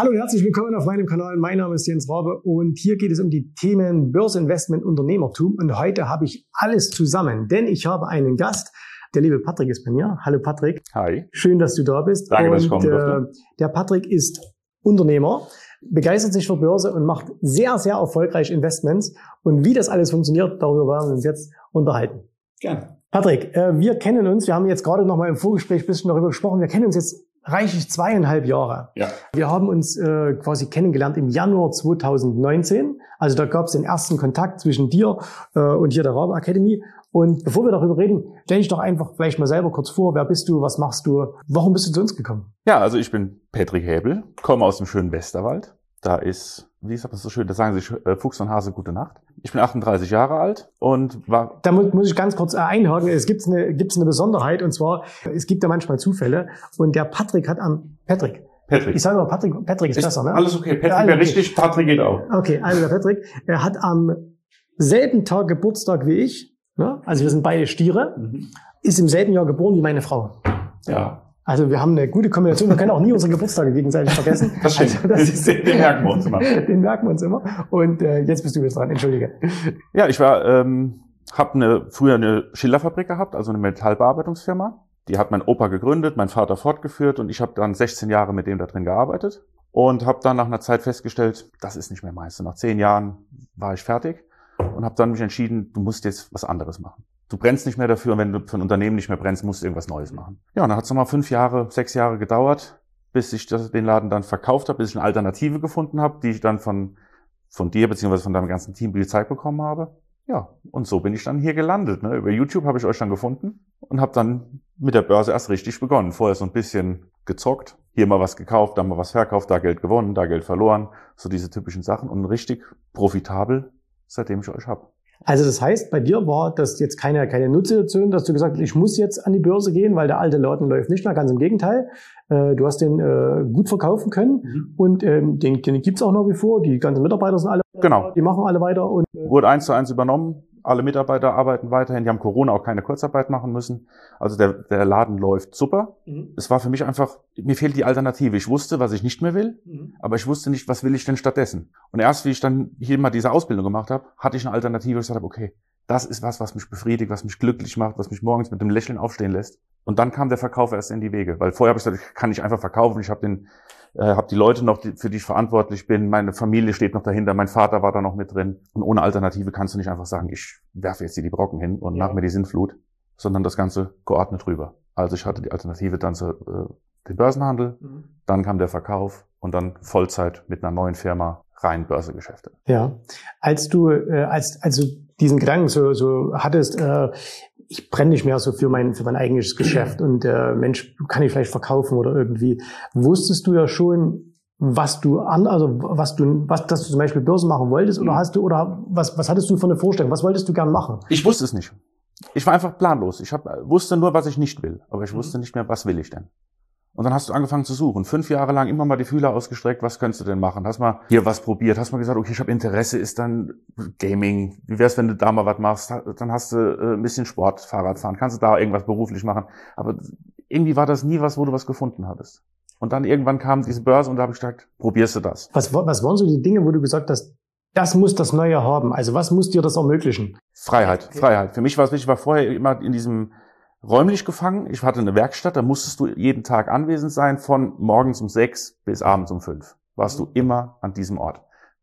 Hallo und herzlich willkommen auf meinem Kanal. Mein Name ist Jens Rabe und hier geht es um die Themen Börseninvestment, Unternehmertum. Und heute habe ich alles zusammen, denn ich habe einen Gast. Der liebe Patrick ist bei mir. Hallo Patrick. Hi. Schön, dass du da bist. Danke, und, dass ich kommen durfte. Äh, der Patrick ist Unternehmer, begeistert sich für Börse und macht sehr, sehr erfolgreich Investments. Und wie das alles funktioniert, darüber werden wir uns jetzt unterhalten. Gerne. Patrick, äh, wir kennen uns, wir haben jetzt gerade noch mal im Vorgespräch ein bisschen darüber gesprochen, wir kennen uns jetzt reichlich zweieinhalb Jahre. Ja. Wir haben uns äh, quasi kennengelernt im Januar 2019. Also da gab es den ersten Kontakt zwischen dir äh, und hier der Rabe Academy. Und bevor wir darüber reden, stell dich doch einfach vielleicht mal selber kurz vor. Wer bist du? Was machst du? Warum bist du zu uns gekommen? Ja, also ich bin Patrick Häbel, komme aus dem schönen Westerwald. Da ist, wie sagt man so schön, da sagen sich äh, Fuchs und Hase gute Nacht. Ich bin 38 Jahre alt und war Da mu muss ich ganz kurz äh, einhaken. Es gibt eine, gibt's eine Besonderheit und zwar, es gibt ja manchmal Zufälle. Und der Patrick hat am, Patrick, Patrick. ich sage mal Patrick, Patrick ist, Ist besser, ne? Alles okay. Patrick wäre okay. richtig, Patrick geht auch. Okay, also der Patrick, er hat am selben Tag Geburtstag wie ich. Ne? Also wir sind beide Stiere. Ist im selben Jahr geboren wie meine Frau. Ja, Also wir haben eine gute Kombination. Wir können auch nie unsere Geburtstage gegenseitig vergessen. das stimmt. Also das ist, den, merken wir uns immer. den merken wir uns immer. Und äh, jetzt bist du jetzt dran. Entschuldige. Ja, ich war, ähm, habe eine, früher eine Schillerfabrik gehabt, also eine Metallbearbeitungsfirma. Die hat mein Opa gegründet, mein Vater fortgeführt und ich habe dann 16 Jahre mit dem da drin gearbeitet und habe dann nach einer Zeit festgestellt, das ist nicht mehr meins. Und nach zehn Jahren war ich fertig und habe dann mich entschieden, du musst jetzt was anderes machen. Du brennst nicht mehr dafür und wenn du für ein Unternehmen nicht mehr brennst, musst du irgendwas Neues machen. Ja, und dann hat es nochmal fünf Jahre, sechs Jahre gedauert, bis ich das, den Laden dann verkauft habe, bis ich eine Alternative gefunden habe, die ich dann von, von dir beziehungsweise von deinem ganzen Team gezeigt bekommen habe. Ja, und so bin ich dann hier gelandet. Ne? Über YouTube habe ich euch dann gefunden und habe dann mit der Börse erst richtig begonnen. Vorher so ein bisschen gezockt, hier mal was gekauft, da mal was verkauft, da Geld gewonnen, da Geld verloren, so diese typischen Sachen und richtig profitabel, seitdem ich euch hab. Also das heißt, bei dir war das jetzt keine, keine Nutzsituation, dass du gesagt hast, ich muss jetzt an die Börse gehen, weil der alte Laden läuft nicht mehr. Ganz im Gegenteil. Äh, du hast den äh, gut verkaufen können und ähm, den, den gibt's auch nach wie vor. Die ganzen Mitarbeiter sind alle, Genau. die machen alle weiter und äh, Wurde eins zu eins übernommen. Alle Mitarbeiter arbeiten weiterhin. Die haben Corona auch keine Kurzarbeit machen müssen. Also der, der Laden läuft super. Mhm. Es war für mich einfach, mir fehlt die Alternative. Ich wusste, was ich nicht mehr will, Mhm. aber ich wusste nicht, was will ich denn stattdessen. Und erst wie ich dann hier mal diese Ausbildung gemacht habe, hatte ich eine Alternative. Ich gesagt habe, okay, das ist was, was mich befriedigt, was mich glücklich macht, was mich morgens mit einem Lächeln aufstehen lässt. Und dann kam der Verkauf erst in die Wege, weil vorher habe ich gesagt, ich kann nicht einfach verkaufen. Ich habe den, äh, habe die Leute noch, die, für die ich verantwortlich bin. Meine Familie steht noch dahinter. Mein Vater war da noch mit drin. Und ohne Alternative kannst du nicht einfach sagen, ich werfe jetzt hier die Brocken hin und Ja. nach mir die Sintflut, sondern das Ganze geordnet rüber. Also ich hatte die Alternative dann zu äh, den Börsenhandel, Mhm. dann kam der Verkauf und dann Vollzeit mit einer neuen Firma rein Börsegeschäfte. Ja, als du, äh, als, als du diesen Gedanken so, so hattest, äh, ich brenne nicht mehr so für mein, für mein eigenes Geschäft und äh, Mensch, kann ich vielleicht verkaufen oder irgendwie, wusstest du ja schon, was du an, also was du, was, dass du zum Beispiel Börse machen wolltest oder Mhm. hast du, oder was, was hattest du für eine Vorstellung? Was wolltest du gern machen? Ich wusste es nicht. Ich war einfach planlos. Ich hab, wusste nur, was ich nicht will, aber ich Mhm. wusste nicht mehr, was will ich denn. Und dann hast du angefangen zu suchen. Fünf Jahre lang immer mal die Fühler ausgestreckt, was könntest du denn machen? Hast mal hier was probiert, hast mal gesagt, okay, ich habe Interesse, ist dann Gaming. Wie wär's, wenn du da mal was machst? Dann hast du äh, ein bisschen Sport, Fahrradfahren, kannst du da irgendwas beruflich machen. Aber irgendwie war das nie was, wo du was gefunden hattest. Und dann irgendwann kam diese Börse und da habe ich gedacht, probierst du das. Was, wa- was waren so die Dinge, wo du gesagt hast, das muss das Neue haben? Also was muss dir das ermöglichen? Freiheit. Freiheit. Für mich war es wichtig, ich war vorher immer in diesem räumlich gefangen. Ich hatte eine Werkstatt, da musstest du jeden Tag anwesend sein, von morgens um sechs bis abends um fünf. Warst du immer an diesem Ort.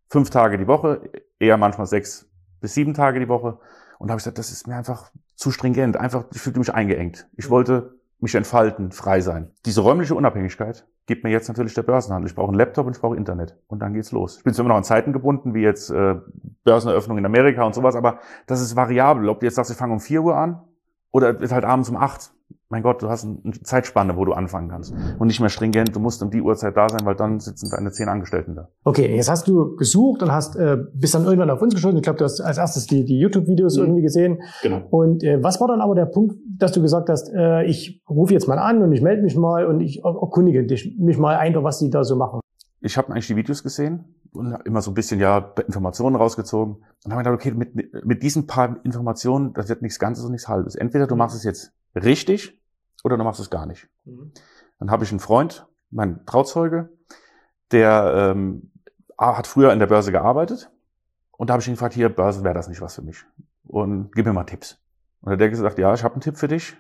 Fünf Tage die Woche, eher manchmal sechs bis sieben Tage die Woche. Und da habe ich gesagt, das ist mir einfach zu stringent. Einfach, ich fühlte mich eingeengt. Ich wollte mich entfalten, frei sein. Diese räumliche Unabhängigkeit gibt mir jetzt natürlich der Börsenhandel. Ich brauche einen Laptop und ich brauche Internet. Und dann geht's los. Ich bin zwar immer noch an Zeiten gebunden, wie jetzt äh, Börseneröffnung in Amerika und sowas, aber das ist variabel. Ob du jetzt sagst, ich fange um 4 Uhr an oder wird halt abends um 8 mein Gott, du hast eine Zeitspanne, wo du anfangen kannst. Und nicht mehr stringent, du musst um die Uhrzeit da sein, weil dann sitzen deine zehn Angestellten da. Okay, jetzt hast du gesucht und hast äh, bist dann irgendwann auf uns gestoßen. Ich glaube, du hast als erstes die, die YouTube-Videos mhm. irgendwie gesehen. Genau. Und äh, was war dann aber der Punkt, dass du gesagt hast, äh, ich rufe jetzt mal an und ich melde mich mal und ich erkundige dich, mich mal einfach, was die da so machen? Ich habe eigentlich die Videos gesehen und immer so ein bisschen ja Informationen rausgezogen und habe gedacht, okay, mit, mit diesen paar Informationen, das wird nichts Ganzes und nichts Halbes. Entweder du machst es jetzt richtig oder du machst es gar nicht. Mhm. Dann habe ich einen Freund, mein Trauzeuge, der ähm, hat früher in der Börse gearbeitet und da habe ich ihn gefragt, hier, Börse wäre das nicht was für mich. Und gib mir mal Tipps. Und der hat gesagt, ja, ich habe einen Tipp für dich.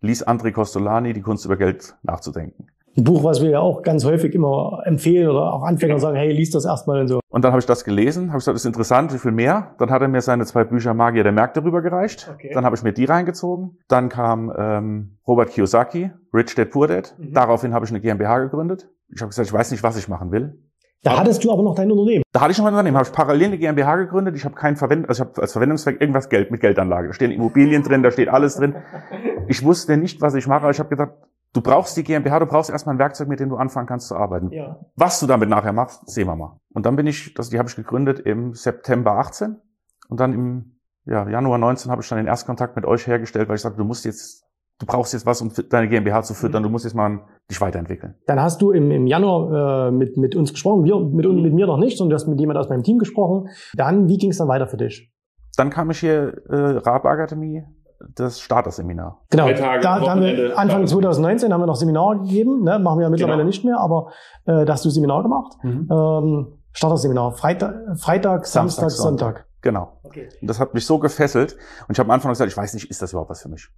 Lies André Costolani, die Kunst über Geld nachzudenken. Ein Buch, was wir ja auch ganz häufig immer empfehlen oder auch Anfänger sagen, hey, lies das erstmal und so. Und dann habe ich das gelesen, habe gesagt, das ist interessant, wie viel mehr. Dann hat er mir seine zwei Bücher Magier der Märkte rübergereicht. Okay. Dann habe ich mir die reingezogen. Dann kam ähm, Robert Kiyosaki, Rich Dad Poor Dad. Mhm. Daraufhin habe ich eine GmbH gegründet. Ich habe gesagt, ich weiß nicht, was ich machen will. Da hattest du aber noch dein Unternehmen. Da hatte ich noch ein Unternehmen, habe ich parallel eine GmbH gegründet. Ich habe kein Verwend also ich habe als Verwendungszweck irgendwas Geld mit Geldanlage. Da stehen Immobilien drin, da steht alles drin. Ich wusste nicht, was ich mache. Ich habe gesagt, Du brauchst die GmbH, du brauchst erstmal ein Werkzeug, mit dem du anfangen kannst zu arbeiten. Ja. Was du damit nachher machst, sehen wir mal. Und dann bin ich, das, die habe ich gegründet im September 18 und dann im ja, Januar 19 habe ich dann den Erstkontakt mit euch hergestellt, weil ich sagte, du musst jetzt, du brauchst jetzt was, um deine GmbH zu füttern, du musst jetzt mal dich weiterentwickeln. Dann hast du im, im Januar äh, mit, mit uns gesprochen, wir, mit, mit mir noch nicht, sondern du hast mit jemand aus meinem Team gesprochen. Dann, wie ging es dann weiter für dich? Dann kam ich hier äh, Raab Akademie das Starter-Seminar. Genau, da, da haben wir Anfang 2019 haben wir noch Seminar gegeben, ne? machen wir ja mittlerweile genau. nicht mehr, aber äh, da hast du Seminar gemacht. Mhm. Ähm, Starter-Seminar, Freitag, Freitag Samstag, Samstag, Sonntag. Genau. Okay. Und das hat mich so gefesselt. Und ich habe am Anfang gesagt, ich weiß nicht, ist das überhaupt was für mich?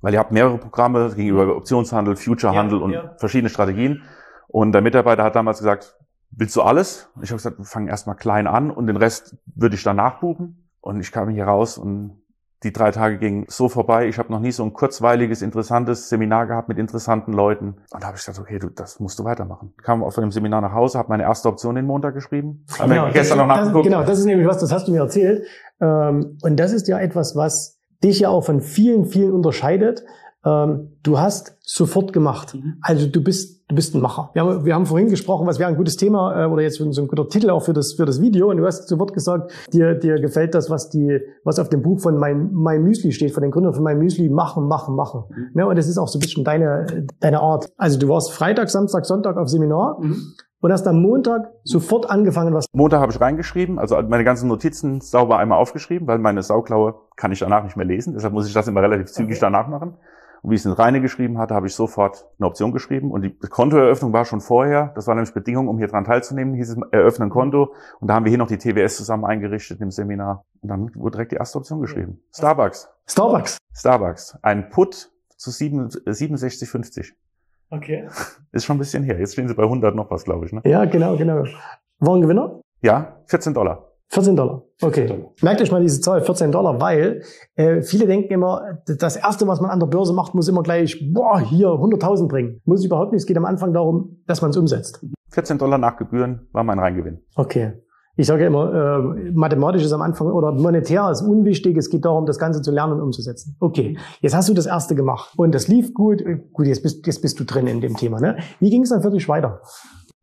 Weil ihr habt mehrere Programme gegenüber Optionshandel, Futurehandel ja, und ja. verschiedene Strategien. Und der Mitarbeiter hat damals gesagt, willst du alles? Ich habe gesagt, wir fangen erstmal klein an und den Rest würde ich dann nachbuchen. Und ich kam hier raus und die drei Tage gingen so vorbei. Ich habe noch nie so ein kurzweiliges, interessantes Seminar gehabt mit interessanten Leuten. Und da habe ich gesagt, okay, du, das musst du weitermachen. Ich kam auf dem Seminar nach Hause, habe meine erste Option den Montag geschrieben. Genau, gestern das, noch nachgeguckt. Das, genau, das ist nämlich was, das hast du mir erzählt. Ähm, und das ist ja etwas, was dich ja auch von vielen, vielen unterscheidet. Ähm, du hast sofort gemacht. Mhm. Also du bist, du bist ein Macher. Wir haben, wir haben vorhin gesprochen, was wäre ein gutes Thema äh, oder jetzt so ein guter Titel auch für das, für das Video. Und du hast sofort gesagt, dir, dir gefällt das, was die, was auf dem Buch von mein, mein Müsli steht, von den Gründern von mein Müsli, machen, machen, machen. Mhm. Ne? Und das ist auch so ein bisschen deine, deine Art. Also du warst Freitag, Samstag, Sonntag auf Seminar. Mhm. Und hast am Montag sofort angefangen, was. Montag habe ich reingeschrieben, also meine ganzen Notizen sauber einmal aufgeschrieben, weil meine Sauklaue kann ich danach nicht mehr lesen. Deshalb muss ich das immer relativ zügig okay. danach machen. Und wie ich es in Reine geschrieben hatte, habe ich sofort eine Option geschrieben. Und die Kontoeröffnung war schon vorher. Das war nämlich Bedingung, um hier dran teilzunehmen. Hieß es, eröffnen ein Konto. Und da haben wir hier noch die TWS zusammen eingerichtet im Seminar. Und dann wurde direkt die erste Option geschrieben. Starbucks. Starbucks. Starbucks. Ein Put zu 67,50. Okay. Ist schon ein bisschen her. Jetzt stehen sie bei 100 noch was, glaube ich. Ne? Ja, genau, genau. War ein Gewinner? Ja, 14 Dollar. 14 Dollar. Okay. 14 Dollar. Merkt euch mal diese Zahl, 14 Dollar, weil äh, viele denken immer, das Erste, was man an der Börse macht, muss immer gleich, boah, hier 100.000 bringen. Muss überhaupt nicht. Es geht am Anfang darum, dass man es umsetzt. 14 Dollar nach Gebühren war mein Reingewinn. Okay. Ich sage immer, äh, mathematisch ist am Anfang oder monetär ist unwichtig. Es geht darum, das Ganze zu lernen und umzusetzen. Okay, jetzt hast du das erste gemacht und das lief gut. Gut, jetzt bist, jetzt bist du drin in dem Thema. Ne? Wie ging es dann für dich weiter?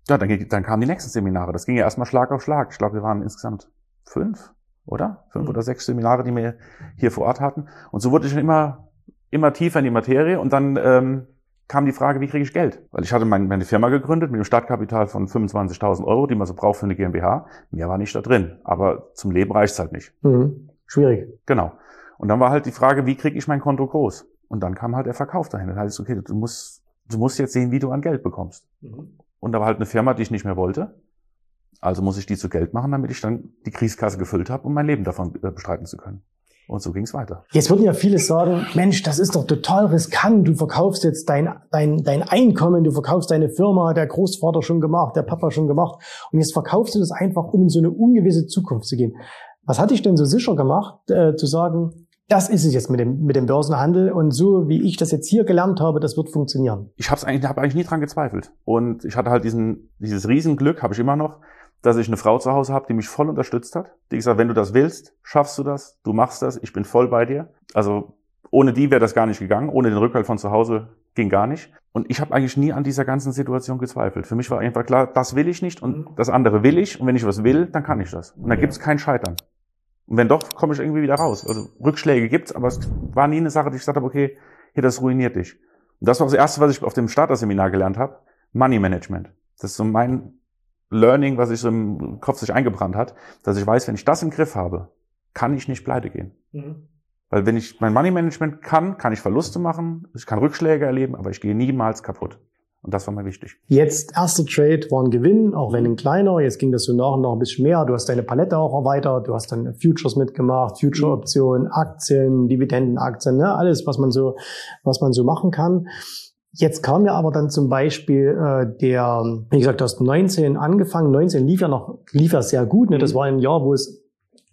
Ja, dann, dann kamen die nächsten Seminare. Das ging ja erstmal Schlag auf Schlag. Ich glaube, wir waren insgesamt fünf, oder? Fünf mhm. oder sechs Seminare, die wir hier vor Ort hatten. Und so wurde ich immer, immer tiefer in die Materie und dann ähm, kam die Frage, wie kriege ich Geld? Weil ich hatte mein, meine Firma gegründet mit einem Startkapital von 25.000 Euro, die man so braucht für eine GmbH. Mehr war nicht da drin, aber zum Leben reicht's halt nicht. Mhm. Schwierig. Genau. Und dann war halt die Frage, wie kriege ich mein Konto groß? Und dann kam halt der Verkauf dahin. Dann heißt es, okay, du musst, du musst jetzt sehen, wie du an Geld bekommst. Mhm. Und da war halt eine Firma, die ich nicht mehr wollte. Also muss ich die zu Geld machen, damit ich dann die Kriegskasse gefüllt habe, um mein Leben davon äh, bestreiten zu können. Und so ging es weiter. Jetzt würden ja viele sagen, Mensch, das ist doch total riskant. Du verkaufst jetzt dein, dein, dein Einkommen, du verkaufst deine Firma, der Großvater schon gemacht, der Papa schon gemacht. Und jetzt verkaufst du das einfach, um in so eine ungewisse Zukunft zu gehen. Was hat dich denn so sicher gemacht, äh, zu sagen, das ist es jetzt mit dem, mit dem Börsenhandel und so wie ich das jetzt hier gelernt habe, das wird funktionieren. Ich habe eigentlich, hab eigentlich nie dran gezweifelt. Und ich hatte halt diesen, dieses Riesenglück, habe ich immer noch, dass ich eine Frau zu Hause habe, die mich voll unterstützt hat. Die gesagt, wenn du das willst, schaffst du das, du machst das, ich bin voll bei dir. Also ohne die wäre das gar nicht gegangen, ohne den Rückhalt von zu Hause ging gar nicht. Und ich habe eigentlich nie an dieser ganzen Situation gezweifelt. Für mich war einfach klar, das will ich nicht und mhm. das andere will ich. Und wenn ich was will, dann kann ich das. Und da ja. gibt's kein Scheitern. Und wenn doch, komme ich irgendwie wieder raus. Also Rückschläge gibt's, aber es war nie eine Sache, die ich gesagt habe, okay, hier, das ruiniert dich. Und das war das Erste, was ich auf dem Starter-Seminar gelernt habe. Money Management. Das ist so mein Learning, was sich so im Kopf sich eingebrannt hat, dass ich weiß, wenn ich das im Griff habe, kann ich nicht pleite gehen. Mhm. Weil wenn ich mein Money Management kann, kann ich Verluste machen, ich kann Rückschläge erleben, aber ich gehe niemals kaputt. Und das war mir wichtig. Jetzt erster Trade war ein Gewinn, auch wenn ein kleiner. Jetzt ging das so nach und nach ein bisschen mehr. Du hast deine Palette auch erweitert. Du hast dann Futures mitgemacht, Future-Optionen, Aktien, Dividendenaktien, ne? alles, was man so, was man so machen kann. Jetzt kam ja aber dann zum Beispiel äh, der, wie gesagt, du hast 19 angefangen, 19 lief ja noch, lief ja sehr gut. Ne? Das mhm. war ein Jahr, wo es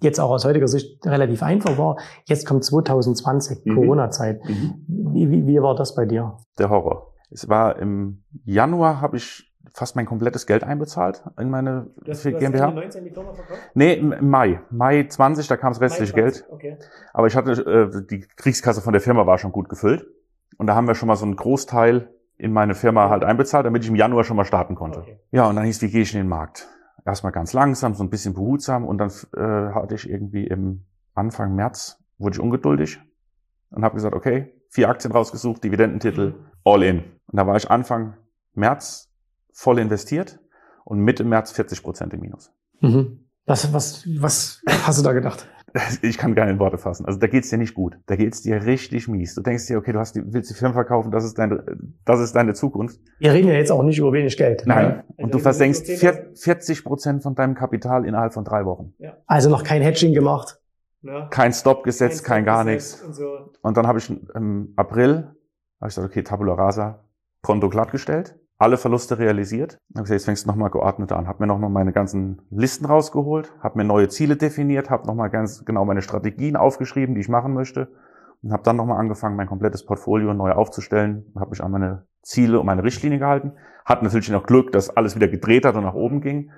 jetzt auch aus heutiger Sicht relativ einfach war. Jetzt kommt 2020, mhm. Corona-Zeit. Mhm. Wie, wie, wie war das bei dir? Der Horror. Es war im Januar, habe ich fast mein komplettes Geld einbezahlt in meine du hast, GmbH. Du hast 19 die? Nee, im Mai. Mai 20, da kam das restliche Geld. Okay. Aber ich hatte, äh, die Kriegskasse von der Firma war schon gut gefüllt. Und da haben wir schon mal so einen Großteil in meine Firma halt einbezahlt, damit ich im Januar schon mal starten konnte. Okay. Ja, und dann hieß, wie gehe ich in den Markt? Erstmal ganz langsam, so ein bisschen behutsam und dann äh, hatte ich irgendwie im Anfang März, wurde ich ungeduldig und habe gesagt, okay, vier Aktien rausgesucht, Dividendentitel, all in. Und da war ich Anfang März voll investiert und Mitte März 40 Prozent im Minus. Mhm. Was, was, was hast du da gedacht? ich kann gar nicht in Worte fassen. Also da geht's dir nicht gut. Da geht's dir richtig mies. Du denkst dir, okay, du hast die, willst die Firma verkaufen, das ist deine, das ist deine Zukunft. Wir reden ja jetzt auch nicht über wenig Geld. Nein. Ne? Und also du versenkst 40 Prozent von deinem Kapital innerhalb von drei Wochen. Ja. Also noch kein Hedging gemacht. Ja. Kein Stop gesetzt, kein, kein gar nichts. Und, so. und dann habe ich im April, habe ich gesagt, okay, Tabula Rasa, Konto glattgestellt alle Verluste realisiert. Habe gesagt, jetzt fängst du nochmal geordnet an. Habe mir nochmal meine ganzen Listen rausgeholt, habe mir neue Ziele definiert, habe nochmal ganz genau meine Strategien aufgeschrieben, die ich machen möchte und habe dann nochmal angefangen, mein komplettes Portfolio neu aufzustellen, habe mich an meine Ziele und meine Richtlinie gehalten. Hat natürlich noch Glück, dass alles wieder gedreht hat und nach oben ging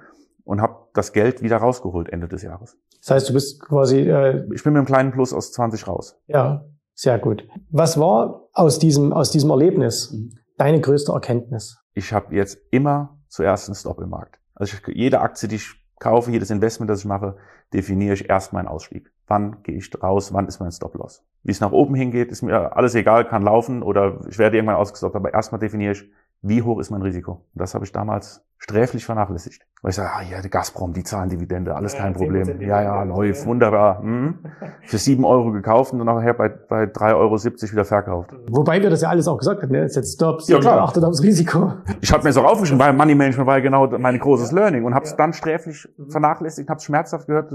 und habe das Geld wieder rausgeholt Ende des Jahres. Das heißt, du bist quasi... Äh ich bin mit einem kleinen Plus aus 20 raus. Ja, sehr gut. Was war aus diesem, aus diesem Erlebnis mhm. Deine größte Erkenntnis? ich habe jetzt immer zuerst einen Stop im Markt. Also ich, jede Aktie, die ich kaufe, jedes Investment, das ich mache, definiere ich erst meinen Ausstieg. Wann gehe ich raus, wann ist mein Stop-Loss? Wie es nach oben hingeht, ist mir alles egal, kann laufen oder ich werde irgendwann ausgestoppt, aber erstmal definiere ich, wie hoch ist mein Risiko? Und das habe ich damals sträflich vernachlässigt. Weil ich sage, ah ja, die Gazprom, die zahlen Dividende, alles ja, kein Problem. Ja, ja, läuft, ja. wunderbar. Hm. Für sieben Euro gekauft und nachher bei, bei drei Euro siebzig wieder verkauft. Wobei wir das ja alles auch gesagt haben, ne? Jetzt Stops, ja, klar. achtet aufs Risiko. Ich habe mir so aufgeschrieben, weil Money Management war ja genau mein großes Learning und habe es dann sträflich mhm. vernachlässigt, habe es schmerzhaft gehört.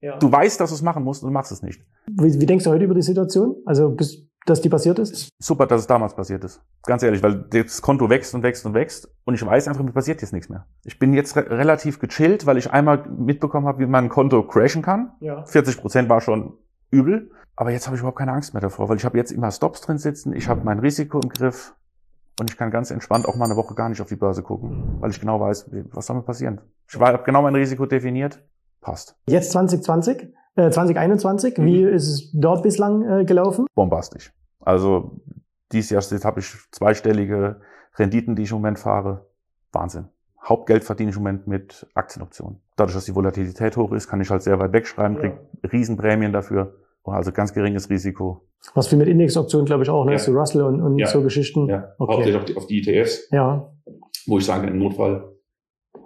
Ja. Du weißt, dass du es machen musst und du machst es nicht. Wie, wie denkst du heute über die Situation? Also bist dass die passiert ist? Super, dass es damals passiert ist. Ganz ehrlich, weil das Konto wächst und wächst und wächst und ich weiß einfach, mir passiert jetzt nichts mehr. Ich bin jetzt re relativ gechillt, weil ich einmal mitbekommen habe, wie man ein Konto crashen kann. Ja. 40 Prozent war schon übel. Aber jetzt habe ich überhaupt keine Angst mehr davor, weil ich habe jetzt immer Stops drin sitzen, ich habe mein Risiko im Griff und ich kann ganz entspannt auch mal eine Woche gar nicht auf die Börse gucken, weil ich genau weiß, was soll mir passieren. Ich habe genau mein Risiko definiert, passt. Jetzt 2020? 2021. Äh, mhm. Wie ist es dort bislang äh, gelaufen? Bombastisch. Also dieses Jahr habe ich zweistellige Renditen, die ich im Moment fahre. Wahnsinn. Hauptgeld verdiene ich im Moment mit Aktienoptionen. Dadurch, dass die Volatilität hoch ist, kann ich halt sehr weit wegschreiben, kriege Riesenprämien dafür. Also ganz geringes Risiko. Was viel mit Indexoptionen, glaube ich, auch, ne? Ja. So Russell und, und ja. so Geschichten. Ja, okay. hauptsächlich auf die, auf die ETFs. Ja. Wo ich sage, im Notfall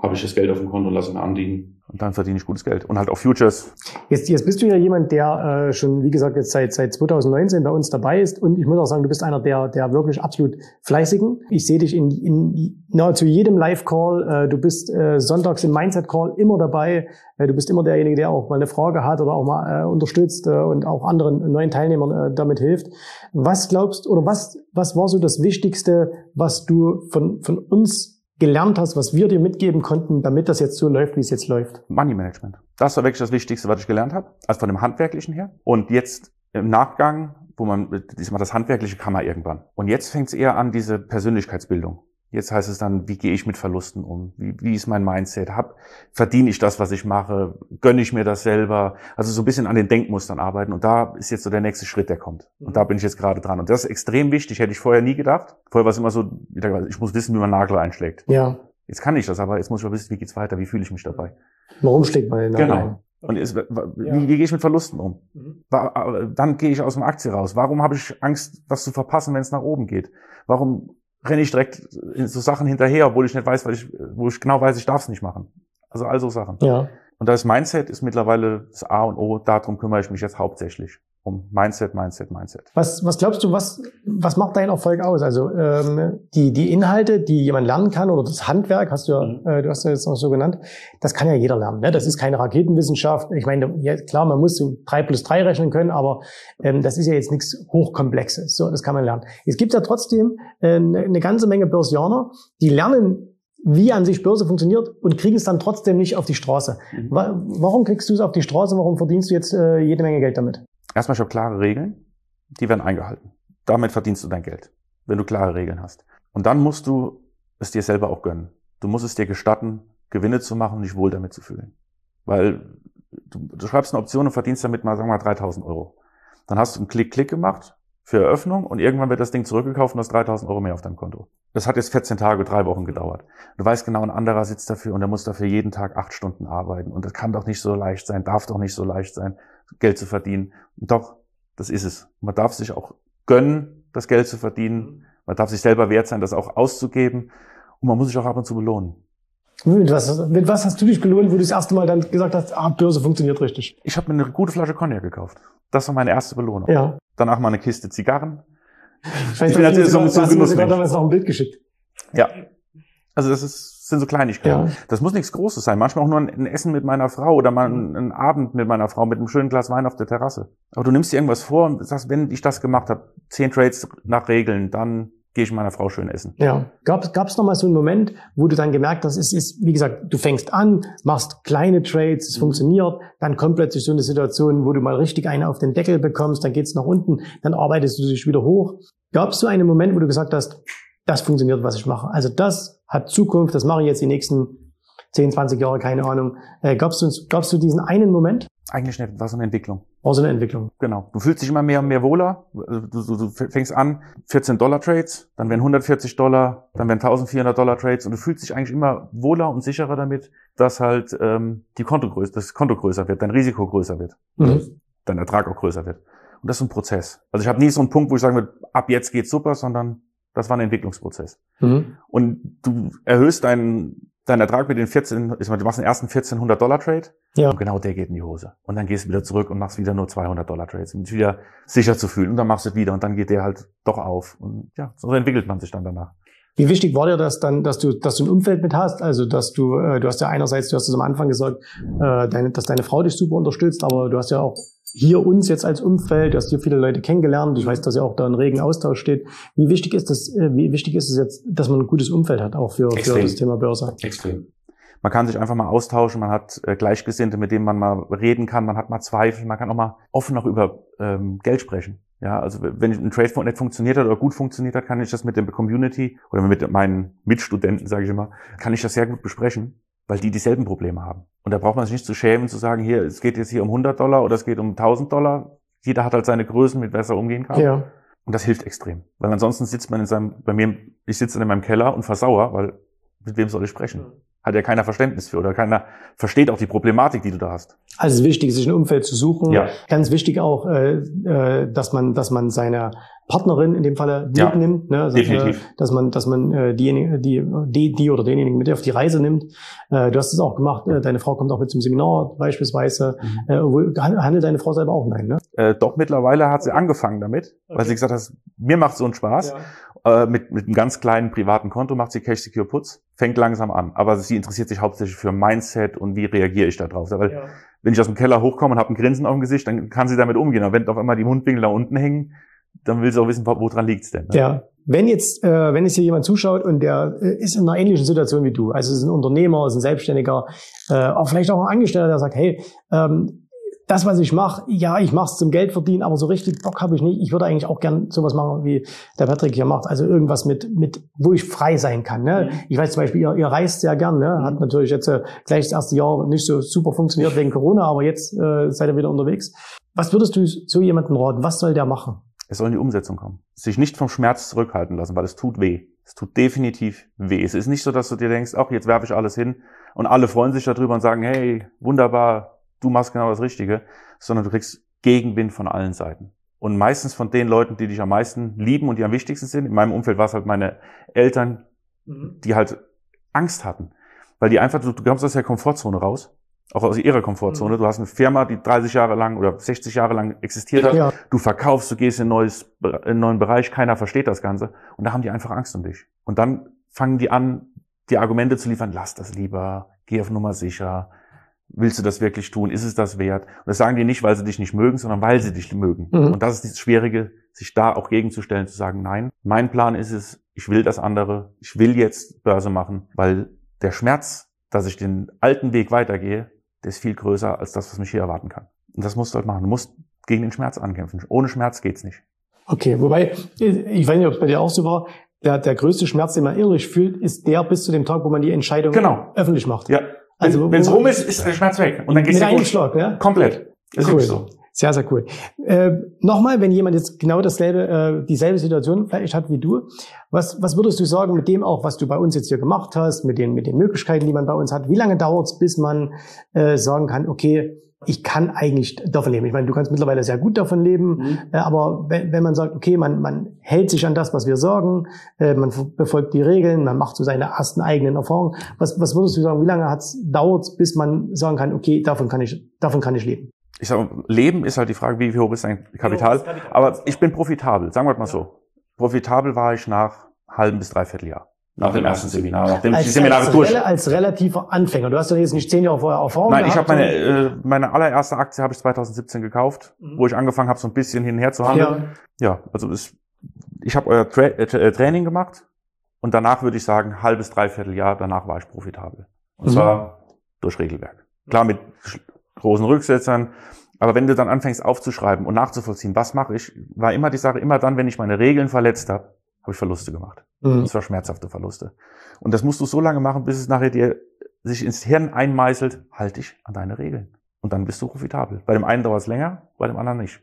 habe ich das Geld auf dem Konto und lasse mir anliegen. Und dann verdiene ich gutes Geld. Und halt auch Futures. Jetzt, jetzt bist du ja jemand, der äh, schon, wie gesagt, jetzt seit, seit 2019 bei uns dabei ist. Und ich muss auch sagen, du bist einer der, der wirklich absolut fleißigen. Ich sehe dich in, in nahezu jedem Live-Call. Äh, du bist äh, sonntags im Mindset-Call immer dabei. Äh, du bist immer derjenige, der auch mal eine Frage hat oder auch mal äh, unterstützt äh, und auch anderen neuen Teilnehmern äh, damit hilft. Was glaubst oder was, was war so das Wichtigste, was du von, von uns gelernt hast, was wir dir mitgeben konnten, damit das jetzt so läuft, wie es jetzt läuft? Money Management. Das war wirklich das Wichtigste, was ich gelernt habe, also von dem Handwerklichen her. Und jetzt im Nachgang, wo man, diesmal das Handwerkliche kann man irgendwann. Und jetzt fängt es eher an, diese Persönlichkeitsbildung. Jetzt heißt es dann, wie gehe ich mit Verlusten um? Wie, wie ist mein Mindset? Hab, verdiene ich das, was ich mache? Gönne ich mir das selber? Also so ein bisschen an den Denkmustern arbeiten. Und da ist jetzt so der nächste Schritt, der kommt. Und da bin ich jetzt gerade dran. Und das ist extrem wichtig, hätte ich vorher nie gedacht. Vorher war es immer so, ich muss wissen, wie man Nagel einschlägt. Ja. Jetzt kann ich das, aber jetzt muss ich mal wissen, wie geht's weiter? Wie fühle ich mich dabei? Warum schlägt man den Nagel genau. ein? Und ist, wie, ja. gehe ich mit Verlusten um? Mhm. Dann gehe ich aus dem Aktie raus. Warum habe ich Angst, was zu verpassen, wenn es nach oben geht? Warum renne ich direkt in so Sachen hinterher, obwohl ich nicht weiß, weil ich, wo ich genau weiß, ich darf es nicht machen. Also all so Sachen. Ja. Und das Mindset ist mittlerweile das A und O. Darum kümmere ich mich jetzt hauptsächlich um Mindset, Mindset, Mindset. Was, was glaubst du, was, was macht dein Erfolg aus? Also ähm, die, die Inhalte, die jemand lernen kann oder das Handwerk, hast du ja, mhm. äh, du hast ja jetzt auch so genannt, das kann ja jeder lernen. Ne? Das ist keine Raketenwissenschaft. Ich meine, ja, klar, man muss so drei plus drei rechnen können, aber ähm, das ist ja jetzt nichts Hochkomplexes. So, das kann man lernen. Es gibt ja trotzdem äh, eine ganze Menge Börsianer, die lernen wie an sich Börse funktioniert und kriegen es dann trotzdem nicht auf die Straße. Mhm. Warum kriegst du es auf die Straße? Warum verdienst du jetzt äh, jede Menge Geld damit? Erstmal, habe klare Regeln, die werden eingehalten. Damit verdienst du dein Geld, wenn du klare Regeln hast. Und dann musst du es dir selber auch gönnen. Du musst es dir gestatten, Gewinne zu machen und dich wohl damit zu fühlen. Weil du, du schreibst eine Option und verdienst damit mal, sagen wir mal, 3000 Euro. Dann hast du einen Klick-Klick gemacht für Eröffnung und irgendwann wird das Ding zurückgekauft und hast 3000 Euro mehr auf deinem Konto. Das hat jetzt 14 Tage, drei Wochen gedauert. Du weißt genau, ein anderer sitzt dafür und der muss dafür jeden Tag acht Stunden arbeiten. Und das kann doch nicht so leicht sein, darf doch nicht so leicht sein. Geld zu verdienen. Und doch, das ist es. Man darf sich auch gönnen, das Geld zu verdienen. Man darf sich selber wert sein, das auch auszugeben. Und man muss sich auch ab und zu belohnen. Mit was, mit was hast du dich belohnt, wo du das erste Mal dann gesagt hast, ah, Börse funktioniert richtig? Ich habe mir eine gute Flasche Cognac gekauft. Das war meine erste Belohnung. Ja. Danach mal eine Kiste Zigarren. Ich, weiß, ich bin natürlich so, so, so, so damals noch ein Bild geschickt. Ja. Also das ist sind so Kleinigkeiten. Ja. Das muss nichts Großes sein. Manchmal auch nur ein Essen mit meiner Frau oder mal ein, ein, Abend mit meiner Frau mit einem schönen Glas Wein auf der Terrasse. Aber du nimmst dir irgendwas vor und sagst, wenn ich das gemacht habe, zehn Trades nach Regeln, dann gehe ich meiner Frau schön essen. Ja. Gab es noch mal so einen Moment, wo du dann gemerkt hast, es ist, wie gesagt, du fängst an, machst kleine Trades, es mhm. funktioniert, dann kommt plötzlich so eine Situation, wo du mal richtig eine auf den Deckel bekommst, dann geht's nach unten, dann arbeitest du dich wieder hoch. Gab es so einen Moment, wo du gesagt hast, das funktioniert, was ich mache. Also das hat Zukunft, das mache ich jetzt die nächsten 10, 20 Jahre, keine Ahnung. Äh, gab's du, gab's du diesen einen Moment? Eigentlich nicht, war so eine Entwicklung. War so eine Entwicklung. Genau. Du fühlst dich immer mehr und mehr wohler. Du, du, du fängst an, 14 Dollar Trades, dann werden 140 Dollar, dann werden 1400 Dollar Trades und du fühlst dich eigentlich immer wohler und sicherer damit, dass halt ähm, die Konto größer, das Konto größer wird, dein Risiko größer wird, mhm. dein Ertrag auch größer wird. Und das ist ein Prozess. Also ich habe nie so einen Punkt, wo ich sagen würde, ab jetzt geht's super, sondern das war ein Entwicklungsprozess. Mhm. Und du erhöhst deinen, deinen Ertrag mit den 14, du machst den ersten 1400 Dollar Trade. Ja. Und genau der geht in die Hose. Und dann gehst du wieder zurück und machst wieder nur 200 Dollar Trades, um dich wieder sicher zu fühlen. Und dann machst du es wieder und dann geht der halt doch auf. Und ja, so entwickelt man sich dann danach. Wie wichtig war dir das dann, dass du, dass du ein Umfeld mit hast? Also, dass du, äh, du hast ja einerseits, du hast es am Anfang gesagt, äh, deine, dass deine Frau dich super unterstützt, aber du hast ja auch hier uns jetzt als Umfeld, du hast hier viele Leute kennengelernt, ich weiß, dass ihr auch da ein regen Austausch steht. Wie wichtig ist das, äh, wie wichtig ist es jetzt, dass man ein gutes Umfeld hat, auch für, für das Thema Börse? Extrem. Man kann sich einfach mal austauschen, man hat äh, Gleichgesinnte, mit denen man mal reden kann, man hat mal Zweifel, man kann auch mal offen auch über ähm, Geld sprechen. Ja, also wenn ein Trade nicht funktioniert hat oder gut funktioniert hat, kann ich das mit der Community oder mit meinen Mitstudenten, sage ich immer, kann ich das sehr gut besprechen weil die dieselben Probleme haben. Und da braucht man sich nicht zu schämen, zu sagen, hier, es geht jetzt hier um 100 Dollar oder es geht um 1000 Dollar. Jeder hat halt seine Größen, mit was er umgehen kann. Ja. Und das hilft extrem. Weil ansonsten sitzt man in seinem, bei mir, ich sitze in meinem Keller und versauer, weil mit wem soll ich sprechen? Hat ja keiner Verständnis für oder keiner versteht auch die Problematik, die du da hast. Also es ist wichtig, sich ein Umfeld zu suchen. Ja. Ganz wichtig auch, äh, äh, dass man, dass man seine Partnerin in dem Falle Ja, mitnimmt, ne? also, definitiv. Äh, dass man, dass man äh, diejenige, die, die, die oder denjenigen mit auf die Reise nimmt. Äh, du hast es auch gemacht. Äh, deine Frau kommt auch mit zum Seminar beispielsweise. Mhm. Äh, handelt deine Frau selber auch nein, ne? Äh, doch mittlerweile hat sie angefangen damit, weil Okay. sie gesagt hat, mir macht so einen Spaß. Äh, mit, mit einem ganz kleinen privaten Konto macht sie Cash Secure Putz, fängt langsam an. Aber sie interessiert sich hauptsächlich für Mindset und wie reagiere ich da drauf. Weil Ja. wenn ich aus dem Keller hochkomme und habe ein Grinsen auf dem Gesicht, dann kann sie damit umgehen. Aber wenn auf einmal die Mundwinkel da unten hängen, dann will sie auch wissen, wo- woran liegt's denn. ne? Ja. Wenn jetzt, äh, wenn jetzt hier jemand zuschaut und der äh, ist in einer ähnlichen Situation wie du, also ist ein Unternehmer, ist ein Selbstständiger, äh, auch vielleicht auch ein Angestellter, der sagt, hey, ähm, das, was ich mache, ja, ich mache es zum Geld verdienen, aber so richtig Bock habe ich nicht. Ich würde eigentlich auch gern sowas machen, wie der Patrick hier macht. Also irgendwas mit, mit, wo ich frei sein kann. Ne? Ich weiß zum Beispiel, ihr, ihr reist sehr gern. Ne? Hat natürlich jetzt äh, gleich das erste Jahr nicht so super funktioniert wegen Corona, aber jetzt äh, seid ihr wieder unterwegs. Was würdest du so jemanden raten? Was soll der machen? Es soll in die Umsetzung kommen. Sich nicht vom Schmerz zurückhalten lassen, weil es tut weh. Es tut definitiv weh. Es ist nicht so, dass du dir denkst, ach, jetzt werfe ich alles hin und alle freuen sich darüber und sagen, hey, wunderbar, du machst genau das Richtige, sondern du kriegst Gegenwind von allen Seiten. Und meistens von den Leuten, die dich am meisten lieben und die am wichtigsten sind. In meinem Umfeld war es halt meine Eltern, die halt Angst hatten. Weil die einfach, du, kommst aus der Komfortzone raus. Auch aus ihrer Komfortzone. Mhm. Du hast eine Firma, die 30 Jahre lang oder 60 Jahre lang existiert hat Ja. du verkaufst, du gehst in, neues, in einen neuen Bereich, keiner versteht das Ganze. Und da haben die einfach Angst um dich. Und dann fangen die an, die Argumente zu liefern, lass das lieber, geh auf Nummer sicher, willst du das wirklich tun, ist es das wert? Und das sagen die nicht, weil sie dich nicht mögen, sondern weil sie dich mögen. Mhm. Und das ist das Schwierige, sich da auch gegenzustellen, zu sagen, nein, mein Plan ist es, ich will das andere, ich will jetzt Börse machen, weil der Schmerz, dass ich den alten Weg weitergehe, der ist viel größer als das, was mich hier erwarten kann. Und das musst du halt machen. Du musst gegen den Schmerz ankämpfen. Ohne Schmerz geht's nicht. Okay, wobei, ich weiß nicht, ob es bei dir auch so war, der, der größte Schmerz, den man innerlich fühlt, ist der bis zu dem Tag, wo man die Entscheidung Genau. öffentlich macht. Ja. Also, Wenn es rum ist, ist der Schmerz weg. Und dann geht's dir gut. Ne? Komplett. Ist Cool. so. Sehr, sehr cool. Äh, Nochmal, wenn jemand jetzt genau dasselbe, äh, dieselbe Situation vielleicht hat wie du, was, was würdest du sagen mit dem auch, was du bei uns jetzt hier gemacht hast, mit den, mit den Möglichkeiten, die man bei uns hat? Wie lange dauert es, bis man äh, sagen kann, okay, ich kann eigentlich davon leben. Ich meine, du kannst mittlerweile sehr gut davon leben, Mhm. äh, aber wenn, wenn man sagt, okay, man, man hält sich an das, was wir sagen, äh, man befolgt die Regeln, man macht so seine ersten eigenen Erfahrungen. Was, was würdest du sagen, wie lange hat's dauert, bis man sagen kann, okay, davon kann ich, davon kann ich leben? Ich sag, Leben ist halt die Frage, wie hoch ist dein Kapital? Aber ich bin profitabel, sagen wir mal so. Profitabel war ich nach halben bis dreiviertel Jahr. Nach dem ersten Seminar, nachdem ich die als, Seminare als, durch. als relativer Anfänger. Du hast ja jetzt nicht zehn Jahre vorher Erfahrung Nein, ich habe meine, äh, meine allererste Aktie habe ich 2017 gekauft, Mhm. wo ich angefangen habe, so ein bisschen hin und her zu handeln. ja, Ja, also es, ich habe euer Tra äh, Tra- äh, Training gemacht und danach würde ich sagen, halbes, dreiviertel Jahr, danach war ich profitabel. Und Mhm. zwar durch Regelwerk. Klar mit großen Rücksetzern, aber wenn du dann anfängst aufzuschreiben und nachzuvollziehen, was mache ich, war immer die Sache, immer dann, wenn ich meine Regeln verletzt habe, habe ich Verluste gemacht. Mhm. Und zwar schmerzhafte Verluste. Und das musst du so lange machen, bis es nachher dir sich ins Hirn einmeißelt, halt dich an deine Regeln. Und dann bist du profitabel. Bei dem einen dauert es länger, bei dem anderen nicht.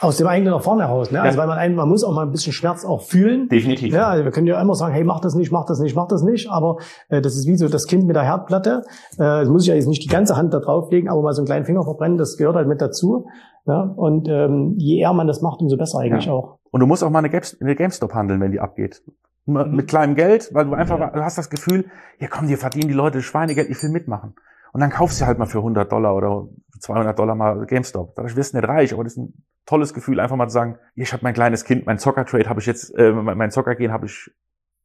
aus dem eigenen Erfahren heraus. Ne? Also Ja. weil man, einen, man muss auch mal ein bisschen Schmerz auch fühlen. Definitiv. Ja, also wir können ja immer sagen, hey, mach das nicht, mach das nicht, mach das nicht. Aber äh, das ist wie so das Kind mit der Herdplatte. Äh, das muss ich ja jetzt nicht die ganze Hand da drauflegen, aber mal so einen kleinen Finger verbrennen, das gehört halt mit dazu. Ja? Und ähm, je eher man das macht, umso besser eigentlich Ja. auch. Und du musst auch mal eine, Games, eine GameStop handeln, wenn die abgeht. Mhm. Mit kleinem Geld, weil du einfach, Ja. du hast das Gefühl, ja komm, dir verdienen die Leute Schweinegeld, ich will mitmachen. Und dann kaufst du halt mal für 100 Dollar oder 200 Dollar mal GameStop. Dadurch wirst du nicht reich, aber das ist ein tolles Gefühl, einfach mal zu sagen, ich habe mein kleines Kind, mein Zockertrade habe ich jetzt, äh, mein mein Zockergehen habe ich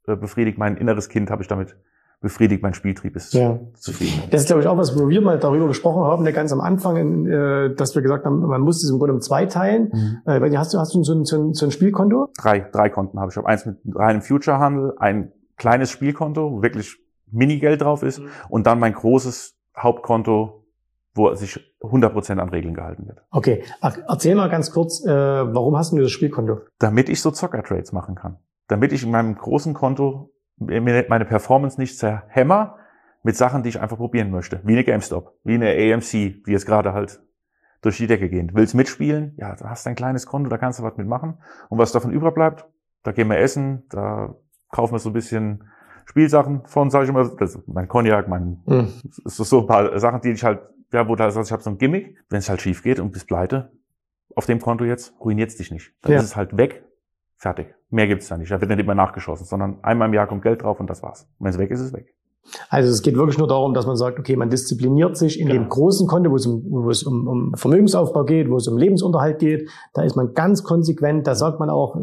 äh, befriedigt, mein inneres Kind habe ich damit befriedigt, mein Spieltrieb ist Ja. zufrieden. Das ist, glaube ich, auch was, wo wir mal darüber gesprochen haben, ne, ganz am Anfang, äh, dass wir gesagt haben, man muss es im Grunde um zwei teilen. Äh, weil hast du, hast du so ein, so ein, so ein Spielkonto? Drei, drei Konten habe ich. Ich habe eins mit reinem Future-Handel, ein kleines Spielkonto, wo wirklich Minigeld drauf ist Mhm. und dann mein großes Hauptkonto, wo sich 100% an Regeln gehalten wird. Okay, erzähl mal ganz kurz, äh, warum hast du dieses Spielkonto? Damit ich so Zocker-Trades machen kann. Damit ich in meinem großen Konto meine Performance nicht zerhämmer mit Sachen, die ich einfach probieren möchte. Wie eine GameStop, wie eine AMC, die jetzt gerade halt durch die Decke gehen. Willst mitspielen? Ja, da hast du ein kleines Konto, da kannst du was mitmachen. Und was davon überbleibt, da gehen wir essen, da kaufen wir so ein bisschen Spielsachen von, sage ich immer, das, mein Cognac, mein, mhm. so ein paar Sachen, die ich halt, ja, wo da, also ich habe so ein Gimmick, wenn es halt schief geht und bist pleite, auf dem Konto jetzt, ruiniert's dich nicht. Dann ja. ist es halt weg, fertig. Mehr gibt's da nicht. Da wird nicht immer nachgeschossen, sondern einmal im Jahr kommt Geld drauf und das war's. Wenn es weg ist, ist es weg. Also es geht wirklich nur darum, dass man sagt, okay, man diszipliniert sich in ja. dem großen Konto, wo es, um, wo es um, um Vermögensaufbau geht, wo es um Lebensunterhalt geht. Da ist man ganz konsequent, da sagt man auch,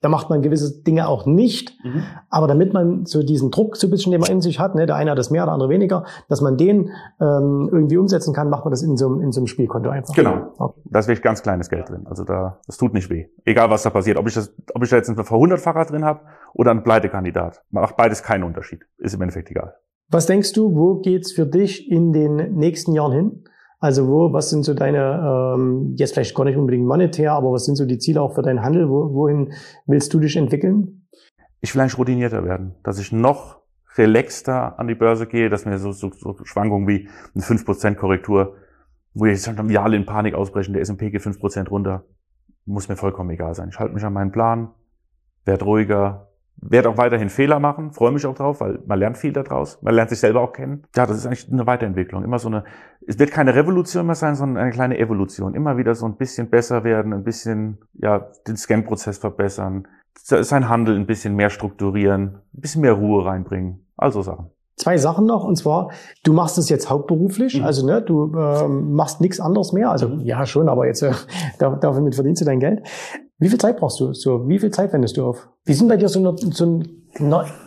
da macht man gewisse Dinge auch nicht. Mhm. Aber damit man so diesen Druck so ein bisschen, den man in sich hat, ne, der eine hat das mehr, der andere weniger, dass man den ähm, irgendwie umsetzen kann, macht man das in so, einem in so einem Spielkonto einfach. Genau. Okay. Da ist wirklich ganz kleines Geld drin. Also da, das tut nicht weh. Egal was da passiert. Ob ich, das, ob ich da jetzt einen Verhundertfacher drin habe oder einen Pleitekandidat. Macht beides keinen Unterschied. Ist im Endeffekt egal. Was denkst du, wo geht's für dich in den nächsten Jahren hin? Also wo, was sind so deine, ähm, jetzt vielleicht gar nicht unbedingt monetär, aber was sind so die Ziele auch für deinen Handel? Wo, wohin willst du dich entwickeln? Ich will eigentlich routinierter werden, dass ich noch relaxter an die Börse gehe, dass mir so, so, so Schwankungen wie eine 5% Korrektur, wo jetzt schon wir alle in Panik ausbrechen, der S&P geht 5% runter, muss mir vollkommen egal sein. Ich halte mich an meinen Plan, werde ruhiger, werde auch weiterhin Fehler machen, freue mich auch drauf, weil man lernt viel daraus, man lernt sich selber auch kennen. Ja, das ist eigentlich eine Weiterentwicklung, immer so eine, es wird keine Revolution mehr sein, sondern eine kleine Evolution. Immer wieder so ein bisschen besser werden, ein bisschen, ja, den Scan-Prozess verbessern, sein Handel ein bisschen mehr strukturieren, ein bisschen mehr Ruhe reinbringen, also Sachen. Zwei Sachen noch, und zwar, du machst es jetzt hauptberuflich, mhm. also ne, du äh, machst nichts anderes mehr, also ja schon, aber jetzt äh, damit verdienst du dein Geld. Wie viel Zeit brauchst du? So, wie viel Zeit wendest du auf? Wie sieht bei dir so, ein, so ein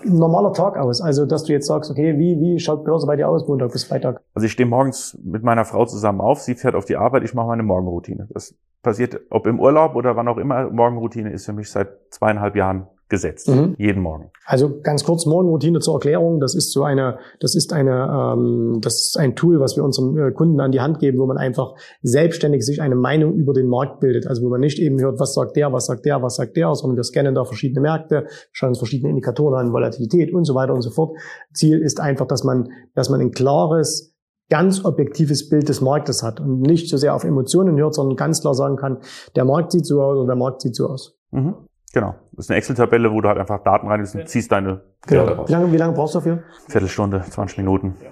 normaler Tag aus? Also, dass du jetzt sagst, okay, wie, wie schaut Börse bei dir aus, Montag bis Freitag? Also ich stehe morgens mit meiner Frau zusammen auf, sie fährt auf die Arbeit, ich mache meine Morgenroutine. Das passiert, ob im Urlaub oder wann auch immer, Morgenroutine ist für mich seit zweieinhalb Jahren gesetzt, mhm. jeden Morgen. Also ganz kurz Morgenroutine zur Erklärung. Das ist so eine, das ist eine, ähm, das ist ein Tool, was wir unseren äh, Kunden an die Hand geben, wo man einfach selbstständig sich eine Meinung über den Markt bildet. Also wo man nicht eben hört, was sagt der, was sagt der, was sagt der, sondern wir scannen da verschiedene Märkte, schauen uns verschiedene Indikatoren an, Volatilität und so weiter und so fort. Ziel ist einfach, dass man, dass man ein klares ganz objektives Bild des Marktes hat und nicht so sehr auf Emotionen hört, sondern ganz klar sagen kann, der Markt sieht so aus oder der Markt sieht so aus. Mhm. Genau. Das ist eine Excel-Tabelle, wo du halt einfach Daten rein und ziehst deine genau. raus. Wie lange, wie lange brauchst du dafür? Viertelstunde, 20 Minuten. Ja.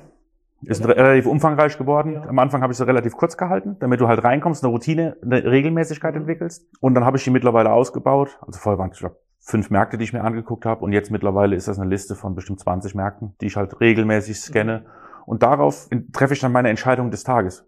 Ist relativ umfangreich geworden. Ja. Am Anfang habe ich sie relativ kurz gehalten, damit du halt reinkommst, eine Routine, eine Regelmäßigkeit mhm. entwickelst. Und dann habe ich die mittlerweile ausgebaut. Also vorher waren es, ich glaube, fünf Märkte, die ich mir angeguckt habe. Und jetzt mittlerweile ist das eine Liste von bestimmt 20 Märkten, die ich halt regelmäßig scanne. Mhm. Und darauf treffe ich dann meine Entscheidung des Tages.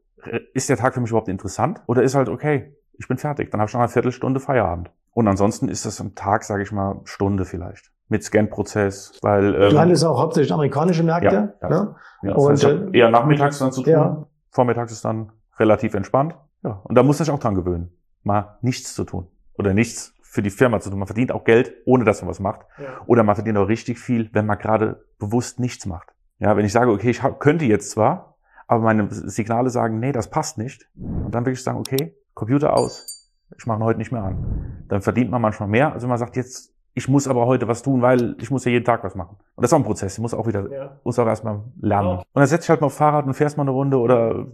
Ist der Tag für mich überhaupt interessant? Oder ist halt, okay, ich bin fertig. Dann habe ich noch eine Viertelstunde Feierabend. Und ansonsten ist das am Tag, sage ich mal, Stunde vielleicht. Mit Scan-Prozess, weil... Ähm, du handelst auch hauptsächlich amerikanische Märkte. Ja, ja. Ne? ja und das heißt, eher nachmittags dann zu tun. Ja. Vormittags ist dann relativ entspannt. Ja, und da muss man sich auch dran gewöhnen, mal nichts zu tun oder nichts für die Firma zu tun. Man verdient auch Geld, ohne dass man was macht. Ja. Oder man verdient auch richtig viel, wenn man gerade bewusst nichts macht. Ja, wenn ich sage, okay, ich könnte jetzt zwar, aber meine Signale sagen, nee, das passt nicht. Und dann will ich sagen, okay, Computer aus, ich mache ihn heute nicht mehr an. Dann verdient man manchmal mehr, als wenn man sagt, jetzt, ich muss aber heute was tun, weil ich muss ja jeden Tag was machen. Und das ist auch ein Prozess, ich muss auch wieder, ja. muss auch erstmal lernen. Ja. Und dann setze ich halt mal auf Fahrrad und fährst mal eine Runde oder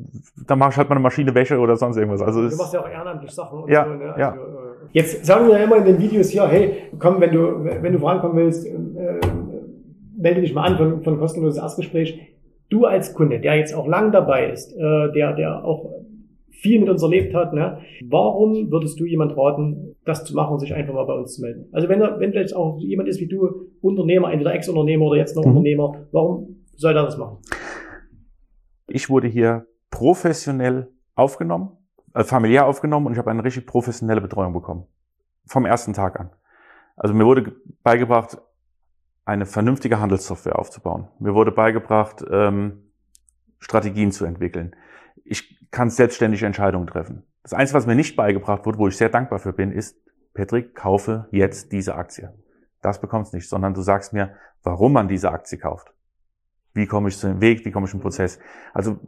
dann mache ich halt mal eine Maschine Wäsche oder sonst irgendwas. Also du machst ja auch ehrenamtlich Sachen ja, so, ne? also, ja. Äh, jetzt sagen wir ja immer in den Videos hier, hey, komm, wenn du, wenn du vorankommen willst, äh, melde dich mal an von, von kostenloses Erstgespräch. Du als Kunde, der jetzt auch lang dabei ist, äh, der, der auch viel mit uns erlebt hat, ne? warum würdest du jemand raten, das zu machen und sich einfach mal bei uns zu melden? Also wenn er, wenn vielleicht auch jemand ist wie du, Unternehmer, entweder Ex-Unternehmer oder jetzt noch mhm. Unternehmer, warum soll er das machen? Ich wurde hier professionell aufgenommen, äh, familiär aufgenommen und ich habe eine richtig professionelle Betreuung bekommen. Vom ersten Tag an. Also mir wurde beigebracht, eine vernünftige Handelssoftware aufzubauen. Mir wurde beigebracht, ähm, Strategien zu entwickeln. Ich kann selbstständig Entscheidungen treffen. Das Einzige, was mir nicht beigebracht wurde, wo ich sehr dankbar für bin, ist, Patrick, kaufe jetzt diese Aktie. Das bekommst nicht, sondern du sagst mir, warum man diese Aktie kauft. Wie komme ich zu dem Weg, wie komme ich im Prozess. Also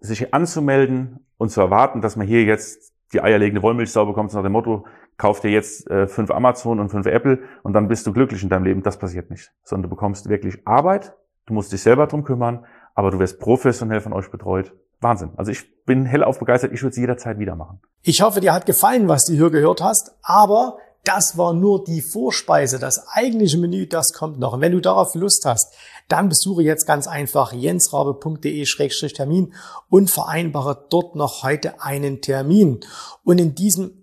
sich anzumelden und zu erwarten, dass man hier jetzt die eierlegende Wollmilchsau bekommt nach dem Motto, kauf dir jetzt äh, fünf Amazon und fünf Apple und dann bist du glücklich in deinem Leben. Das passiert nicht. Sondern du bekommst wirklich Arbeit, du musst dich selber drum kümmern, aber du wirst professionell von euch betreut Wahnsinn. Also ich bin hellauf begeistert. Ich würde es jederzeit wieder machen. Ich hoffe, dir hat gefallen, was du hier gehört hast. Aber das war nur die Vorspeise. Das eigentliche Menü, das kommt noch. Und wenn du darauf Lust hast, dann besuche jetzt ganz einfach jensrabe.de-termin und vereinbare dort noch heute einen Termin. Und in diesem